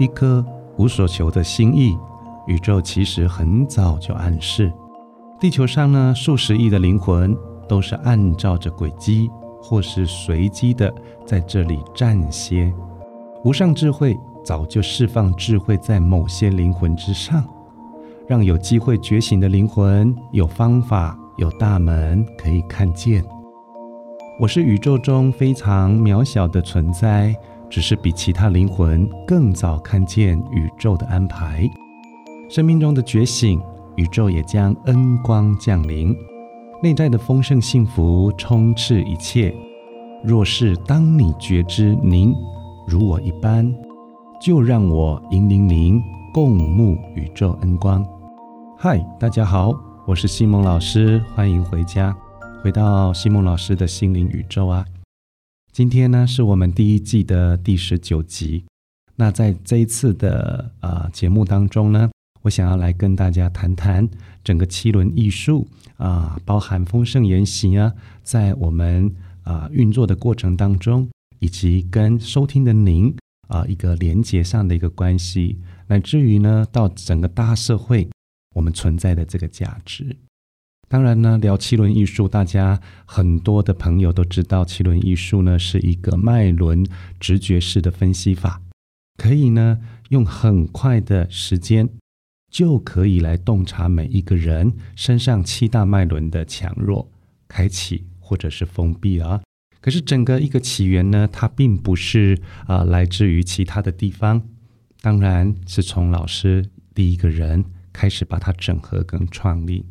一颗无所求的心意，宇宙其实很早就暗示，地球上呢数十亿的灵魂都是按照着轨迹或是随机的在这里暂歇。无上智慧早就释放智慧在某些灵魂之上，让有机会觉醒的灵魂有方法、有大门可以看见。我是宇宙中非常渺小的存在，只是比其他灵魂更早看见宇宙的安排。生命中的觉醒，宇宙也将恩光降临，内在的丰盛幸福充斥一切。若是当你觉知您如我一般，就让我引领您共沐宇宙恩光。嗨，大家好，我是西蒙老师，欢迎回家。回到西蒙老师的心灵宇宙啊，今天呢是我们第一季的第十九集。那在这一次的啊节目当中呢，我想要来跟大家谈谈整个七轮艺术啊，包含丰盛言行啊，在我们啊运作的过程当中，以及跟收听的您啊一个连接上的一个关系，乃至于呢到整个大社会我们存在的这个价值。当然呢，聊七轮艺术，大家很多的朋友都知道，七轮艺术呢是一个脉轮直觉式的分析法，可以呢用很快的时间就可以来洞察每一个人身上七大脉轮的强弱、开启或者是封闭啊。可是整个一个起源呢，它并不是啊来自于其他的地方，当然是从老师第一个人开始把它整合跟创立。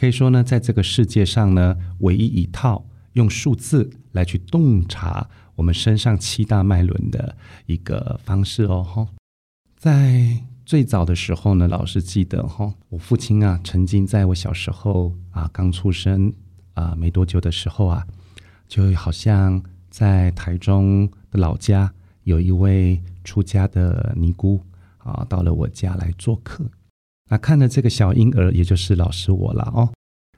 可以说呢，在这个世界上呢，唯一一套用数字来去洞察我们身上七大脉轮的一个方式哦。哈，在最早的时候呢，老师记得哈，我父亲啊，曾经在我小时候啊，刚出生啊没多久的时候啊，就好像在台中的老家有一位出家的尼姑啊，到了我家来做客。那看了这个小婴儿，也就是老师我了哦，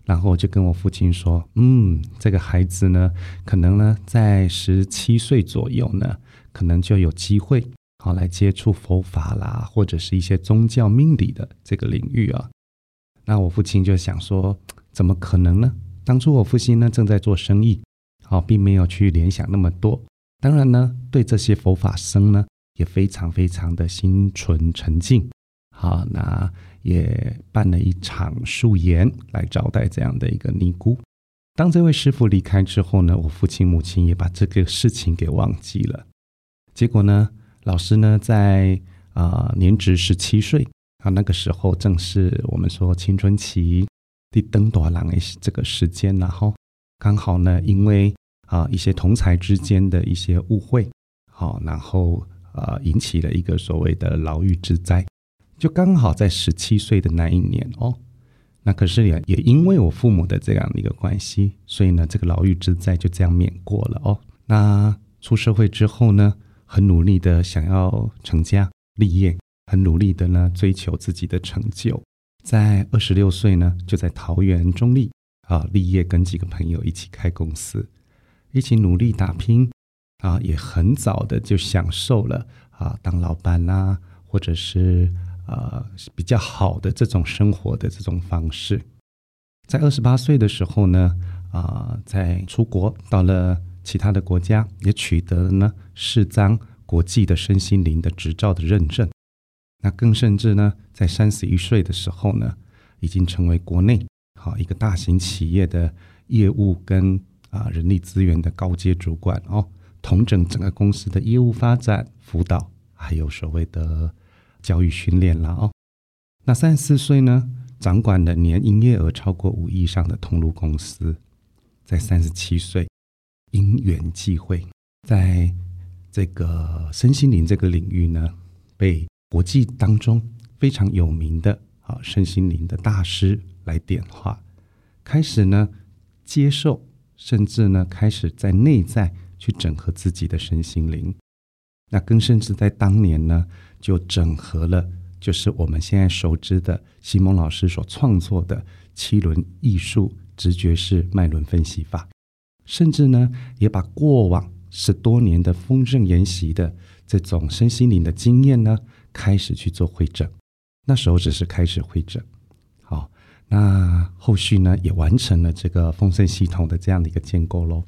然后我就跟我父亲说：“嗯，这个孩子呢，可能呢在十七岁左右呢，可能就有机会好来接触佛法啦，或者是一些宗教命理的这个领域啊。”那我父亲就想说：“怎么可能呢？当初我父亲呢正在做生意，好，并没有去联想那么多。当然呢，对这些佛法僧呢，也非常非常的心存沉静。好，那。”也办了一场素颜来招待这样的一个尼姑。当这位师傅离开之后呢，我父亲母亲也把这个事情给忘记了。结果呢，老师呢在啊年值十七岁啊，那个时候正是我们说青春期的登多郎的这个时间，然后刚好呢，因为啊一些同才之间的一些误会，好，然后啊引起了一个所谓的牢狱之灾。就刚好在十七岁的那一年哦，那可是也也因为我父母的这样的一个关系，所以呢，这个牢狱之灾就这样免过了哦。那出社会之后呢，很努力的想要成家立业，很努力的呢追求自己的成就。在二十六岁呢，就在桃园中立啊立业，跟几个朋友一起开公司，一起努力打拼啊，也很早的就享受了啊当老板啦，或者是。呃，比较好的这种生活的这种方式，在二十八岁的时候呢，啊，在出国到了其他的国家，也取得了呢四张国际的身心灵的执照的认证。那更甚至呢，在三十一岁的时候呢，已经成为国内好一个大型企业的业务跟啊人力资源的高阶主管哦，统整整个公司的业务发展辅导，还有所谓的。教育训练了哦，那三十四岁呢，掌管的年营业额超过五亿上的通路公司，在三十七岁，因缘际会，在这个身心灵这个领域呢，被国际当中非常有名的啊身心灵的大师来点化，开始呢接受，甚至呢开始在内在去整合自己的身心灵，那更甚至在当年呢。就整合了，就是我们现在熟知的西蒙老师所创作的七轮艺术直觉式脉轮分析法，甚至呢，也把过往十多年的丰盛研习的这种身心灵的经验呢，开始去做会诊。那时候只是开始会诊，好，那后续呢也完成了这个丰盛系统的这样的一个建构喽。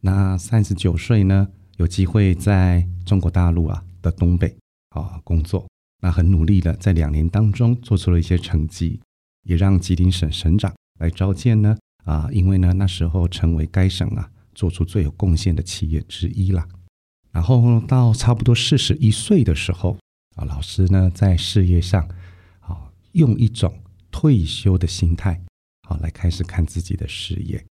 那三十九岁呢，有机会在中国大陆啊的东北啊工作，那很努力的在两年当中做出了一些成绩，也让吉林省省长来召见呢啊，因为呢那时候成为该省啊做出最有贡献的企业之一啦。然后到差不多四十一岁的时候啊，老师呢在事业上啊。用一种退休的心态，好来开始看自己的事业，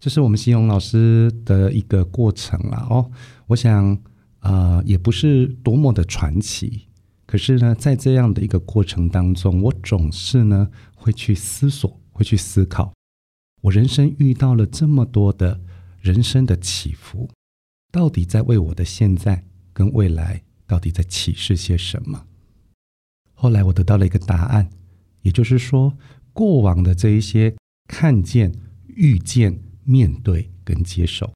这是我们形容老师的一个过程了哦。我想，呃，也不是多么的传奇，可是呢，在这样的一个过程当中，我总是呢会去思索，会去思考，我人生遇到了这么多的人生的起伏，到底在为我的现在跟未来，到底在启示些什么？后来我得到了一个答案，也就是说，过往的这一些看见、遇见、面对跟接受，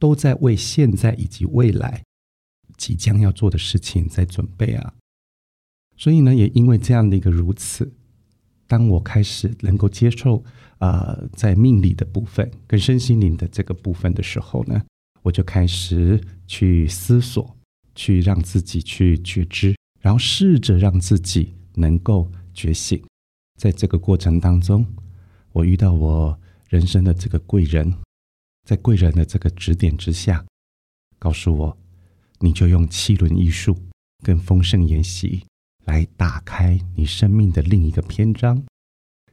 都在为现在以及未来即将要做的事情在准备啊。所以呢，也因为这样的一个如此，当我开始能够接受啊，在命理的部分跟身心灵的这个部分的时候呢，我就开始去思索，去让自己去觉知。然后试着让自己能够觉醒，在这个过程当中，我遇到我人生的这个贵人，在贵人的这个指点之下，告诉我，你就用七轮艺术跟丰盛研习来打开你生命的另一个篇章，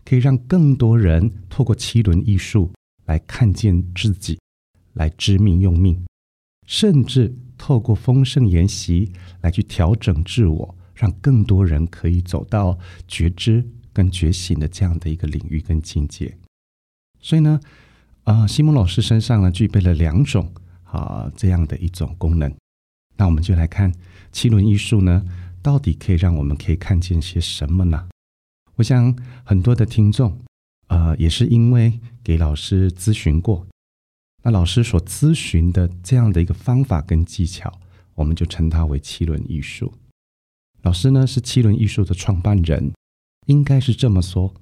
可以让更多人透过七轮艺术来看见自己，来知命用命，甚至。透过丰盛研习来去调整自我，让更多人可以走到觉知跟觉醒的这样的一个领域跟境界。所以呢，啊，西蒙老师身上呢具备了两种啊这样的一种功能。那我们就来看七轮艺术呢，到底可以让我们可以看见些什么呢？我想很多的听众呃，也是因为给老师咨询过。那老师所咨询的这样的一个方法跟技巧，我们就称它为七轮艺术。老师呢是七轮艺术的创办人，应该是这么说。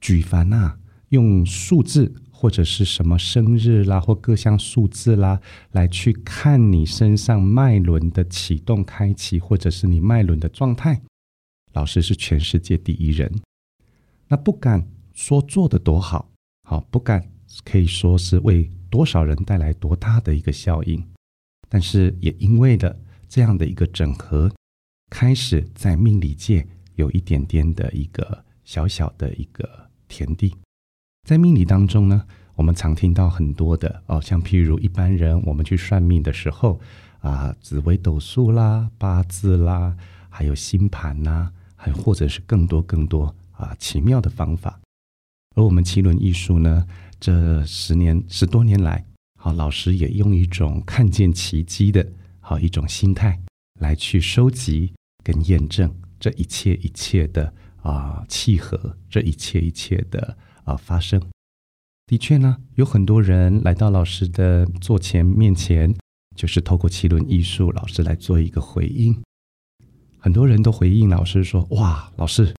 举凡啊，用数字或者是什么生日啦，或各项数字啦，来去看你身上脉轮的启动、开启，或者是你脉轮的状态，老师是全世界第一人。那不敢说做的多好，好不敢可以说是为。多少人带来多大的一个效应？但是也因为的这样的一个整合，开始在命理界有一点点的一个小小的一个田地。在命理当中呢，我们常听到很多的哦，像譬如一般人我们去算命的时候啊，紫微斗数啦、八字啦，还有星盘呐，还或者是更多更多啊奇妙的方法。而我们奇轮艺术呢？这十年十多年来，好老师也用一种看见奇迹的好一种心态来去收集跟验证这一切一切的啊契合，这一切一切的啊发生。的确呢，有很多人来到老师的座前面前，就是透过七轮艺术，老师来做一个回应。很多人都回应老师说：“哇，老师，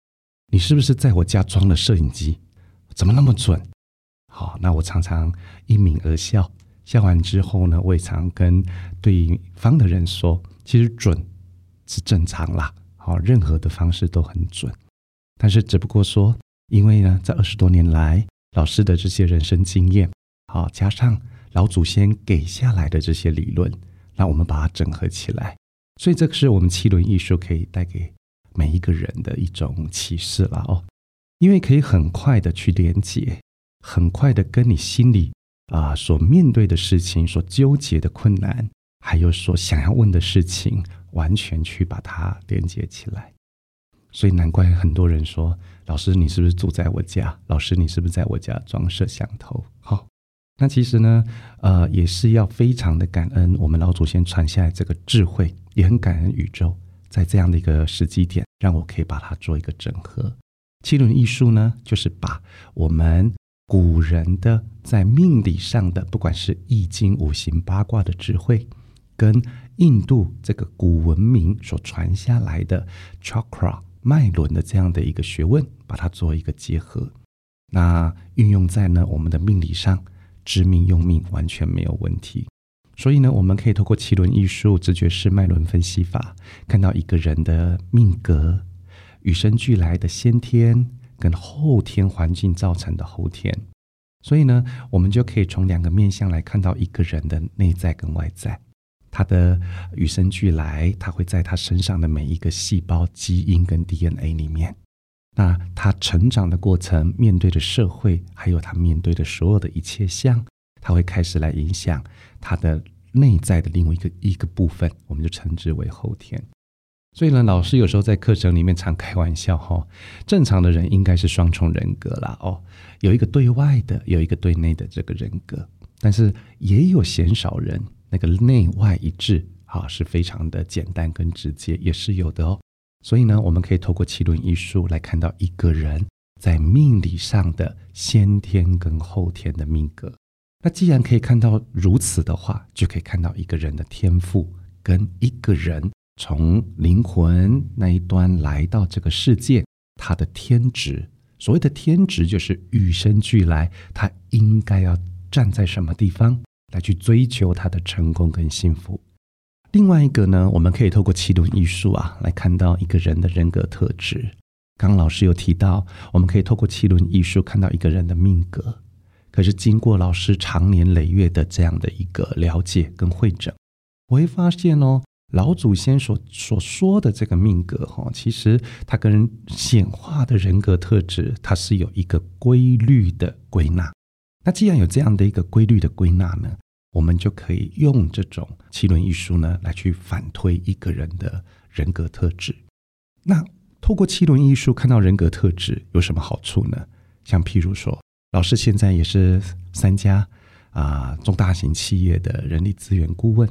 你是不是在我家装了摄影机？怎么那么准？”好，那我常常因泯而笑，笑完之后呢，我也常跟对方的人说，其实准是正常啦。好，任何的方式都很准，但是只不过说，因为呢，在二十多年来，老师的这些人生经验，好，加上老祖先给下来的这些理论，那我们把它整合起来，所以这个是我们七轮艺术可以带给每一个人的一种启示了哦，因为可以很快的去连接。很快的，跟你心里啊所面对的事情、所纠结的困难，还有所想要问的事情，完全去把它连接起来。所以难怪很多人说：“老师，你是不是住在我家？老师，你是不是在我家装摄像头？”好，那其实呢，呃，也是要非常的感恩我们老祖先传下来这个智慧，也很感恩宇宙，在这样的一个时机点，让我可以把它做一个整合。七轮艺术呢，就是把我们。古人的在命理上的，不管是易经、五行、八卦的智慧，跟印度这个古文明所传下来的 chakra 脉轮的这样的一个学问，把它做一个结合，那运用在呢我们的命理上，知命用命完全没有问题。所以呢，我们可以透过奇轮艺术、直觉式脉轮分析法，看到一个人的命格，与生俱来的先天跟后天环境造成的后天。所以呢，我们就可以从两个面向来看到一个人的内在跟外在，他的与生俱来，他会在他身上的每一个细胞、基因跟 DNA 里面。那他成长的过程，面对的社会，还有他面对的所有的一切相。它会开始来影响他的内在的另外一个一个部分，我们就称之为后天。所以呢，老师有时候在课程里面常开玩笑哈，正常的人应该是双重人格啦哦，有一个对外的，有一个对内的这个人格，但是也有鲜少人那个内外一致啊，是非常的简单跟直接，也是有的哦。所以呢，我们可以透过奇轮艺术来看到一个人在命理上的先天跟后天的命格。那既然可以看到如此的话，就可以看到一个人的天赋，跟一个人从灵魂那一端来到这个世界，他的天职。所谓的天职，就是与生俱来，他应该要站在什么地方来去追求他的成功跟幸福。另外一个呢，我们可以透过七轮艺术啊，来看到一个人的人格特质。刚刚老师有提到，我们可以透过七轮艺术看到一个人的命格。可是经过老师长年累月的这样的一个了解跟会诊，我会发现哦，老祖先所所说的这个命格哈，其实它跟显化的人格特质，它是有一个规律的归纳。那既然有这样的一个规律的归纳呢，我们就可以用这种七轮艺术呢来去反推一个人的人格特质。那透过七轮艺术看到人格特质有什么好处呢？像譬如说。老师现在也是三家啊中大型企业的人力资源顾问。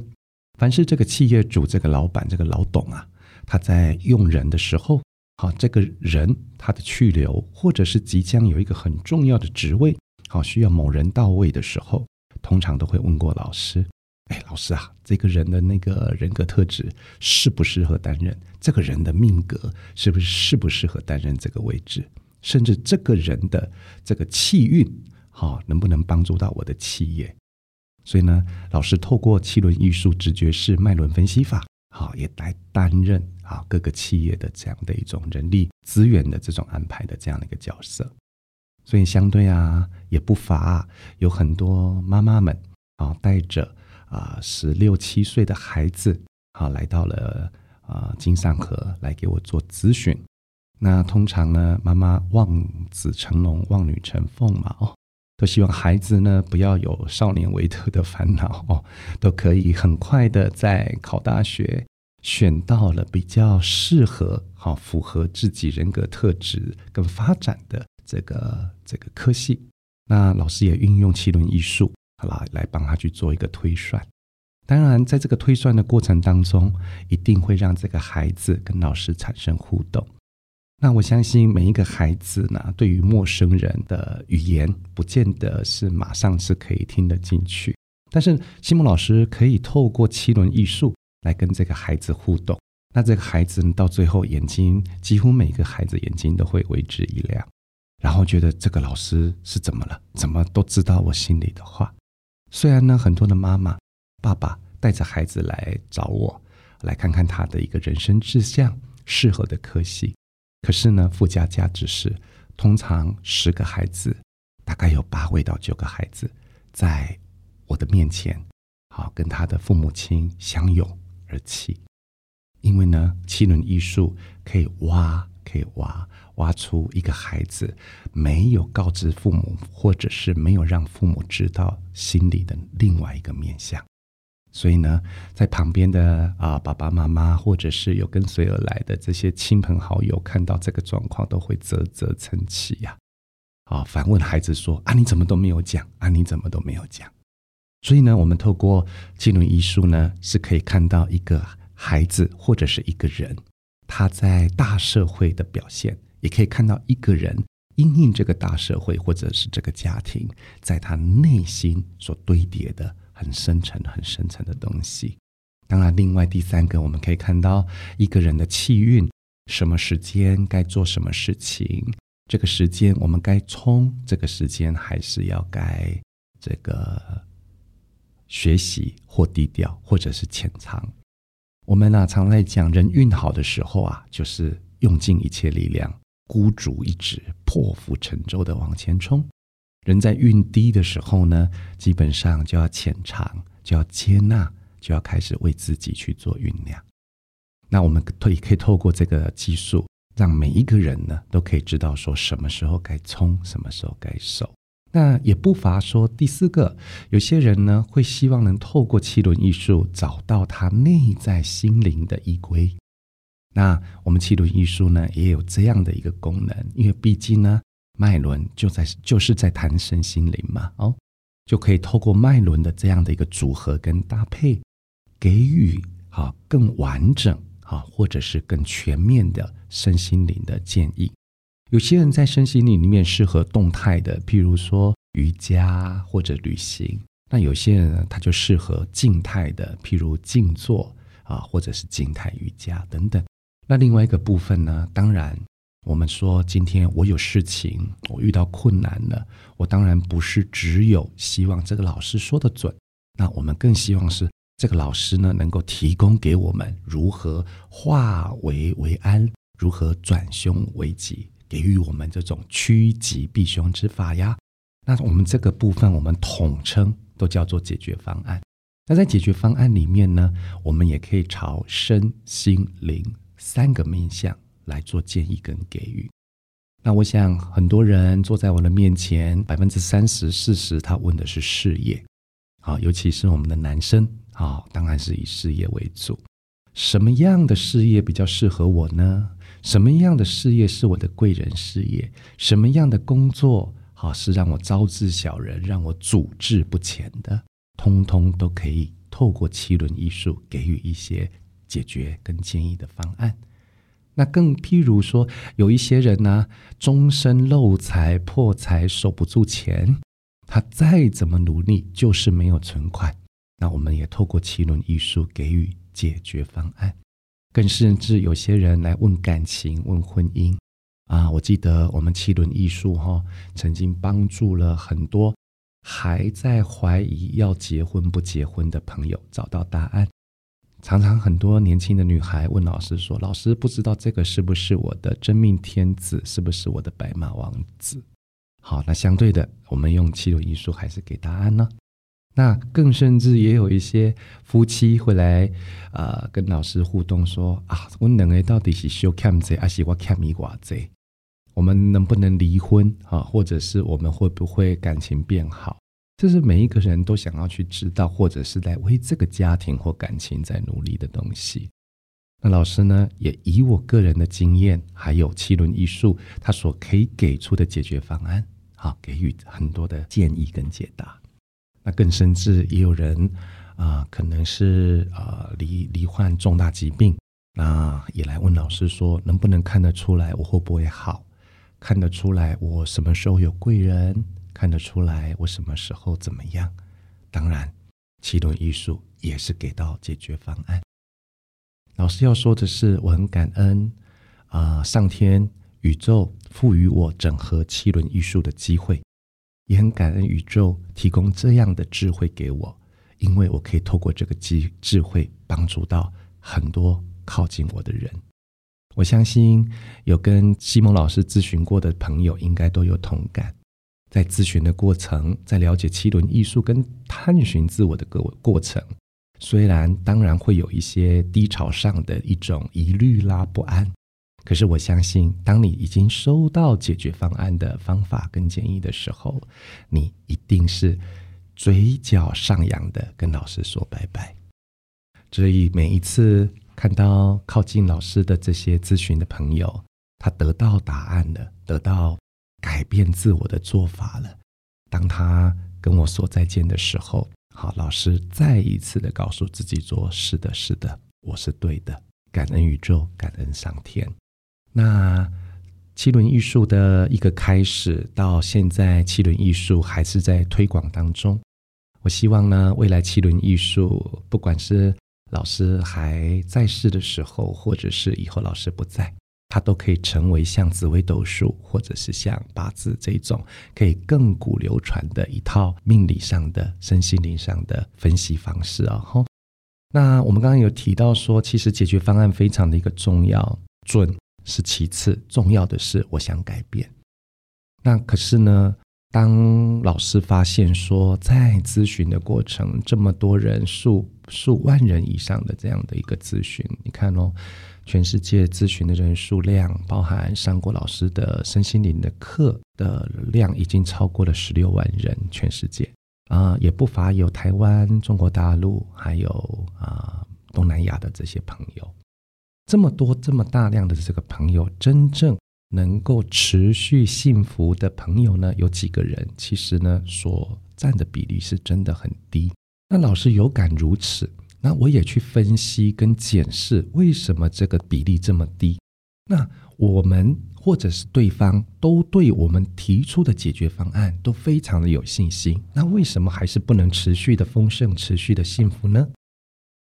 凡是这个企业主、这个老板、这个老董啊，他在用人的时候，好，这个人他的去留，或者是即将有一个很重要的职位，好，需要某人到位的时候，通常都会问过老师：“哎，老师啊，这个人的那个人格特质适不适合担任？这个人的命格是不是适不适合担任这个位置？”甚至这个人的这个气运，好，能不能帮助到我的企业？所以呢，老师透过七轮艺术直觉式脉轮分析法，好，也来担任啊各个企业的这样的一种人力资源的这种安排的这样的一个角色。所以相对啊，也不乏有很多妈妈们啊，带着啊十六七岁的孩子，啊，来到了啊金上河来给我做咨询。那通常呢，妈妈望子成龙，望女成凤嘛，哦，都希望孩子呢不要有少年维特的烦恼哦，都可以很快的在考大学，选到了比较适合、好符合自己人格特质跟发展的这个这个科系。那老师也运用七轮艺术，好啦，来帮他去做一个推算。当然，在这个推算的过程当中，一定会让这个孩子跟老师产生互动。那我相信每一个孩子呢，对于陌生人的语言，不见得是马上是可以听得进去。但是西蒙老师可以透过七轮艺术来跟这个孩子互动。那这个孩子到最后眼睛，几乎每个孩子眼睛都会为之一亮，然后觉得这个老师是怎么了？怎么都知道我心里的话？虽然呢，很多的妈妈、爸爸带着孩子来找我，来看看他的一个人生志向、适合的科系。可是呢，附加价值是，通常十个孩子，大概有八位到九个孩子，在我的面前，好跟他的父母亲相拥而泣。因为呢，七轮艺术可以挖，可以挖，挖出一个孩子没有告知父母，或者是没有让父母知道心里的另外一个面相。所以呢，在旁边的啊爸爸妈妈，或者是有跟随而来的这些亲朋好友，看到这个状况，都会啧啧称奇呀，啊，反问孩子说：“啊，你怎么都没有讲？啊，你怎么都没有讲？”所以呢，我们透过金轮艺术呢，是可以看到一个孩子或者是一个人他在大社会的表现，也可以看到一个人因应这个大社会或者是这个家庭，在他内心所堆叠的。很深沉、很深沉的东西，当然，另外第三个，我们可以看到一个人的气运，什么时间该做什么事情，这个时间我们该冲，这个时间还是要该这个学习或低调，或者是潜藏。我们呢，常在讲人运好的时候啊，就是用尽一切力量，孤注一掷，破釜沉舟的往前冲。人在运低的时候呢，基本上就要潜藏，就要接纳。就要开始为自己去做酝酿。那我们可以可以透过这个技术，让每一个人呢都可以知道说什么时候该冲，什么时候该守。那也不乏说第四个，有些人呢会希望能透过七轮艺术找到他内在心灵的依归。那我们七轮艺术呢也有这样的一个功能，因为毕竟呢脉轮就在就是在谈身心灵嘛，哦，就可以透过脉轮的这样的一个组合跟搭配。给予啊更完整啊，或者是更全面的身心灵的建议。有些人在身心灵里面适合动态的，譬如说瑜伽或者旅行；那有些人呢，他就适合静态的，譬如静坐啊，或者是静态瑜伽等等。那另外一个部分呢，当然我们说今天我有事情，我遇到困难了，我当然不是只有希望这个老师说的准，那我们更希望是。这个老师呢，能够提供给我们如何化危为安，如何转凶为吉，给予我们这种趋吉避凶之法呀。那我们这个部分，我们统称都叫做解决方案。那在解决方案里面呢，我们也可以朝身心灵三个面向来做建议跟给予。那我想，很多人坐在我的面前，百分之三十、四十，他问的是事业，啊，尤其是我们的男生。啊，当然是以事业为主。什么样的事业比较适合我呢？什么样的事业是我的贵人事业？什么样的工作好是让我招致小人、让我阻滞不前的？通通都可以透过七轮艺术给予一些解决跟建议的方案。那更譬如说，有一些人呢，终身漏财、破财、守不住钱，他再怎么努力，就是没有存款。那我们也透过七轮艺术给予解决方案，更甚至有些人来问感情、问婚姻啊。我记得我们七轮艺术哈，曾经帮助了很多还在怀疑要结婚不结婚的朋友找到答案。常常很多年轻的女孩问老师说：“老师，不知道这个是不是我的真命天子，是不是我的白马王子？”好，那相对的，我们用七轮艺术还是给答案呢？那更甚至也有一些夫妻会来，呃，跟老师互动说啊，我两个到底是修 cam 还是我 cam 一寡贼？我们能不能离婚啊？或者是我们会不会感情变好？这是每一个人都想要去知道，或者是在为这个家庭或感情在努力的东西。那老师呢，也以我个人的经验，还有七轮艺术，他所可以给出的解决方案，好，给予很多的建议跟解答。那更甚至也有人啊，可能是啊罹罹患重大疾病，那也来问老师说，能不能看得出来我会不会好？看得出来我什么时候有贵人？看得出来我什么时候怎么样？当然，七轮艺术也是给到解决方案。老师要说的是，我很感恩啊，上天宇宙赋予我整合七轮艺术的机会。也很感恩宇宙提供这样的智慧给我，因为我可以透过这个智智慧帮助到很多靠近我的人。我相信有跟西蒙老师咨询过的朋友，应该都有同感。在咨询的过程，在了解七轮艺术跟探寻自我的过过程，虽然当然会有一些低潮上的一种疑虑啦、不安。可是我相信，当你已经收到解决方案的方法跟建议的时候，你一定是嘴角上扬的跟老师说拜拜。所以每一次看到靠近老师的这些咨询的朋友，他得到答案了，得到改变自我的做法了。当他跟我说再见的时候，好，老师再一次的告诉自己说：“是的，是的，我是对的。”感恩宇宙，感恩上天。那七轮艺术的一个开始，到现在七轮艺术还是在推广当中。我希望呢，未来七轮艺术不管是老师还在世的时候，或者是以后老师不在，它都可以成为像紫微斗数或者是像八字这种可以亘古流传的一套命理上的、身心灵上的分析方式啊！哈，那我们刚刚有提到说，其实解决方案非常的一个重要，准是其次，重要的是我想改变。那可是呢？当老师发现说，在咨询的过程，这么多人数数万人以上的这样的一个咨询，你看哦，全世界咨询的人数量，包含上过老师的身心灵的课的量，已经超过了十六万人，全世界啊，也不乏有台湾、中国大陆，还有啊东南亚的这些朋友，这么多这么大量的这个朋友，真正。能够持续幸福的朋友呢，有几个人？其实呢，所占的比例是真的很低。那老师有感如此，那我也去分析跟检视，为什么这个比例这么低？那我们或者是对方都对我们提出的解决方案都非常的有信心，那为什么还是不能持续的丰盛、持续的幸福呢？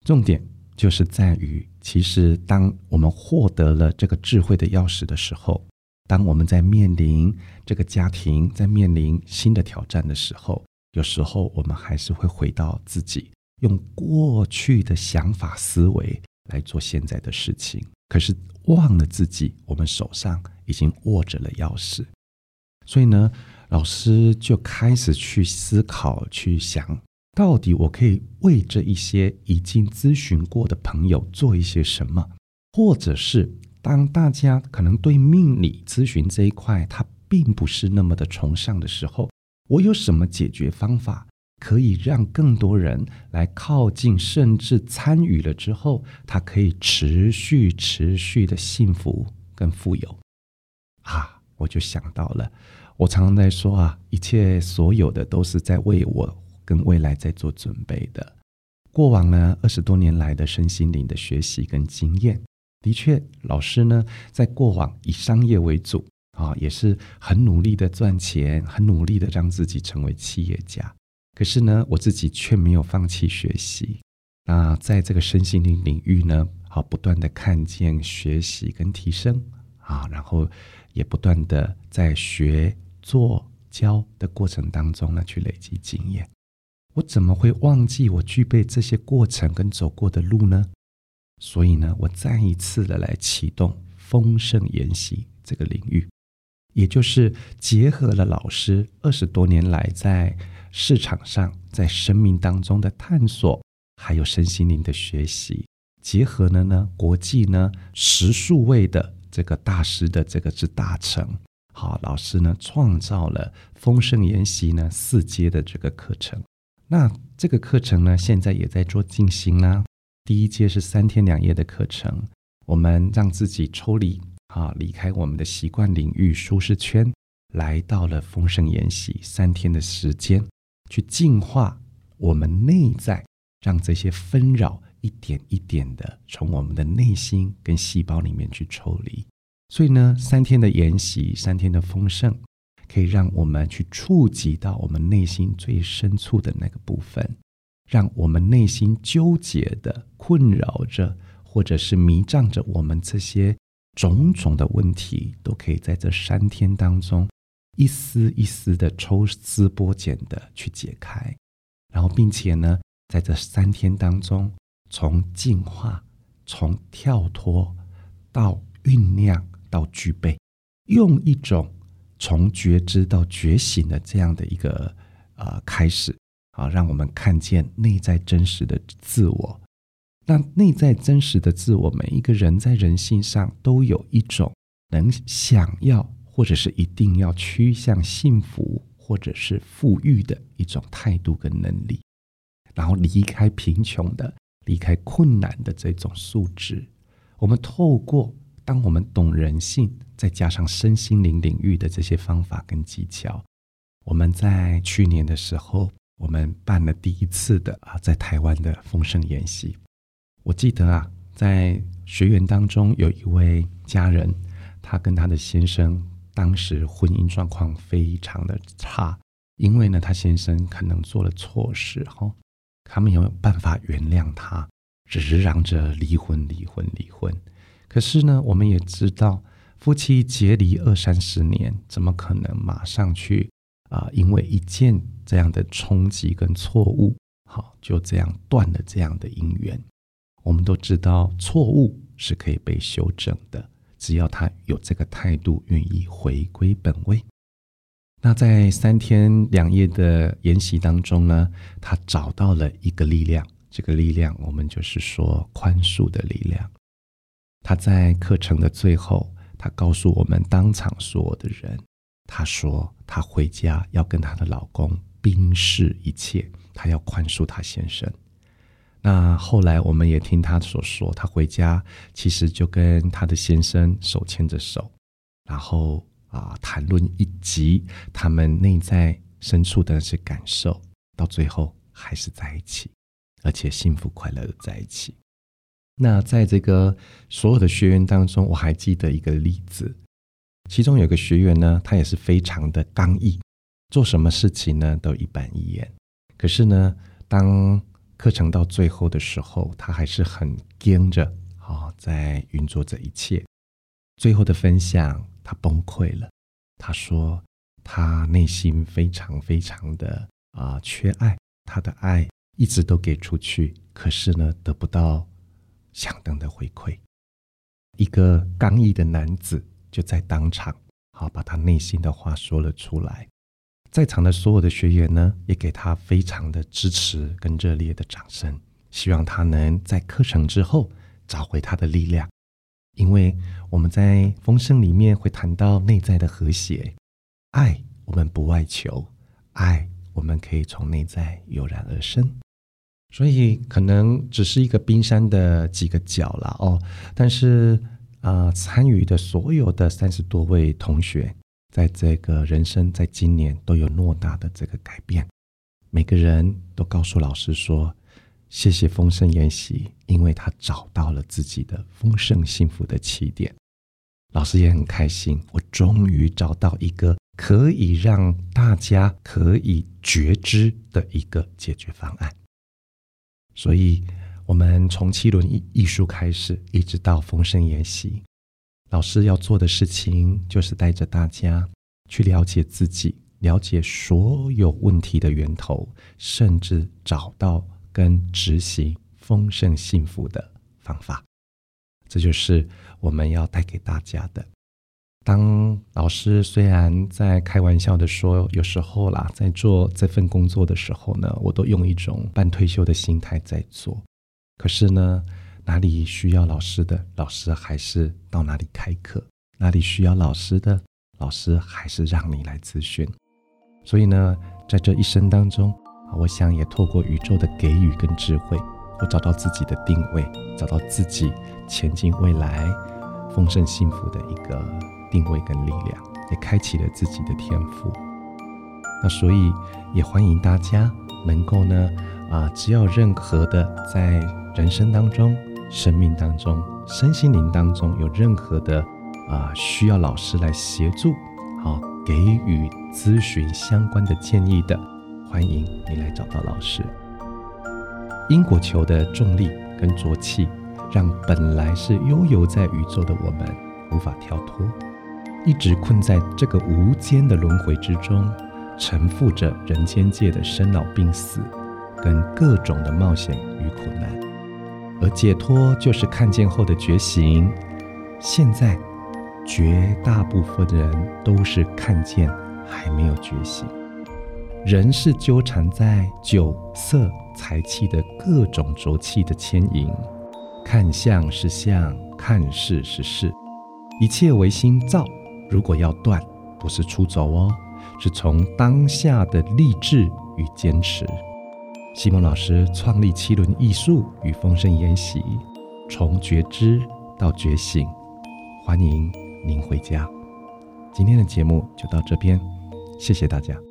重点就是在于，其实当我们获得了这个智慧的钥匙的时候。当我们在面临这个家庭，在面临新的挑战的时候，有时候我们还是会回到自己，用过去的想法思维来做现在的事情，可是忘了自己，我们手上已经握着了钥匙。所以呢，老师就开始去思考，去想到底我可以为这一些已经咨询过的朋友做一些什么，或者是。当大家可能对命理咨询这一块，他并不是那么的崇尚的时候，我有什么解决方法可以让更多人来靠近，甚至参与了之后，他可以持续、持续的幸福跟富有啊？我就想到了，我常常在说啊，一切所有的都是在为我跟未来在做准备的。过往呢，二十多年来的身心灵的学习跟经验。的确，老师呢，在过往以商业为主啊，也是很努力的赚钱，很努力的让自己成为企业家。可是呢，我自己却没有放弃学习。那在这个身心灵领域呢，好不断的看见、学习跟提升啊，然后也不断的在学、做、教的过程当中呢，去累积经验。我怎么会忘记我具备这些过程跟走过的路呢？所以呢，我再一次的来启动丰盛研习这个领域，也就是结合了老师二十多年来在市场上、在生命当中的探索，还有身心灵的学习，结合了呢国际呢十数位的这个大师的这个之大成。好，老师呢创造了丰盛研习呢四阶的这个课程。那这个课程呢，现在也在做进行啦。第一阶是三天两夜的课程，我们让自己抽离啊，离开我们的习惯领域舒适圈，来到了丰盛研习三天的时间，去净化我们内在，让这些纷扰一点一点的从我们的内心跟细胞里面去抽离。所以呢，三天的研习，三天的丰盛，可以让我们去触及到我们内心最深处的那个部分。让我们内心纠结的、困扰着，或者是迷障着我们这些种种的问题，都可以在这三天当中一丝一丝的抽丝剥茧的去解开，然后，并且呢，在这三天当中，从进化、从跳脱到酝酿到具备，用一种从觉知到觉醒的这样的一个呃开始。啊，让我们看见内在真实的自我。那内在真实的自我，每一个人在人性上都有一种能想要，或者是一定要趋向幸福，或者是富裕的一种态度跟能力。然后离开贫穷的，离开困难的这种素质。我们透过当我们懂人性，再加上身心灵领域的这些方法跟技巧，我们在去年的时候。我们办了第一次的啊，在台湾的丰盛演习。我记得啊，在学员当中有一位家人，他跟他的先生当时婚姻状况非常的差，因为呢，他先生可能做了错事，哈，他们有办法原谅他，只是嚷着离婚、离婚、离婚。可是呢，我们也知道，夫妻结离二三十年，怎么可能马上去啊？因为一件这样的冲击跟错误，好就这样断了这样的姻缘。我们都知道，错误是可以被修正的，只要他有这个态度，愿意回归本位。那在三天两夜的研习当中呢，他找到了一个力量，这个力量我们就是说宽恕的力量。他在课程的最后，他告诉我们当场所有的人，他说他回家要跟他的老公冰释一切，他要宽恕他先生。那后来我们也听他所说，他回家其实就跟他的先生手牵着手，然后。啊，谈论一集他们内在深处的那些感受，到最后还是在一起，而且幸福快乐的在一起。那在这个所有的学员当中，我还记得一个例子，其中有个学员呢，他也是非常的刚毅，做什么事情呢都一板一眼。可是呢，当课程到最后的时候，他还是很跟着，啊，在运作这一切。最后的分享。他崩溃了，他说他内心非常非常的啊缺爱，他的爱一直都给出去，可是呢得不到相等的回馈。一个刚毅的男子就在当场，好把他内心的话说了出来。在场的所有的学员呢，也给他非常的支持跟热烈的掌声，希望他能在课程之后找回他的力量。因为我们在风声里面会谈到内在的和谐，爱我们不外求，爱我们可以从内在油然而生。所以可能只是一个冰山的几个角了哦，但是啊，参与的所有的三十多位同学，在这个人生在今年都有偌大的这个改变，每个人都告诉老师说。谢谢丰盛研习，因为他找到了自己的丰盛幸福的起点。老师也很开心，我终于找到一个可以让大家可以觉知的一个解决方案。所以，我们从七轮艺艺术开始，一直到丰盛研习，老师要做的事情就是带着大家去了解自己，了解所有问题的源头，甚至找到。跟执行丰盛幸福的方法，这就是我们要带给大家的。当老师虽然在开玩笑的说，有时候啦，在做这份工作的时候呢，我都用一种半退休的心态在做。可是呢，哪里需要老师的，老师还是到哪里开课；哪里需要老师的，老师还是让你来咨询。所以呢，在这一生当中。我想也透过宇宙的给予跟智慧，我找到自己的定位，找到自己前进未来丰盛幸福的一个定位跟力量，也开启了自己的天赋。那所以也欢迎大家能够呢啊，只要任何的在人生当中、生命当中、身心灵当中有任何的啊需要老师来协助，好给予咨询相关的建议的。欢迎你来找到老师。因果球的重力跟浊气，让本来是悠游在宇宙的我们无法跳脱，一直困在这个无间的轮回之中，沉负着人间界的生老病死跟各种的冒险与苦难。而解脱就是看见后的觉醒。现在绝大部分的人都是看见，还没有觉醒。人是纠缠在酒色财气的各种浊气的牵引，看相是相，看事是事，一切唯心造。如果要断，不是出走哦，是从当下的励志与坚持。西蒙老师创立七轮艺术与丰盛研习，从觉知到觉醒，欢迎您回家。今天的节目就到这边，谢谢大家。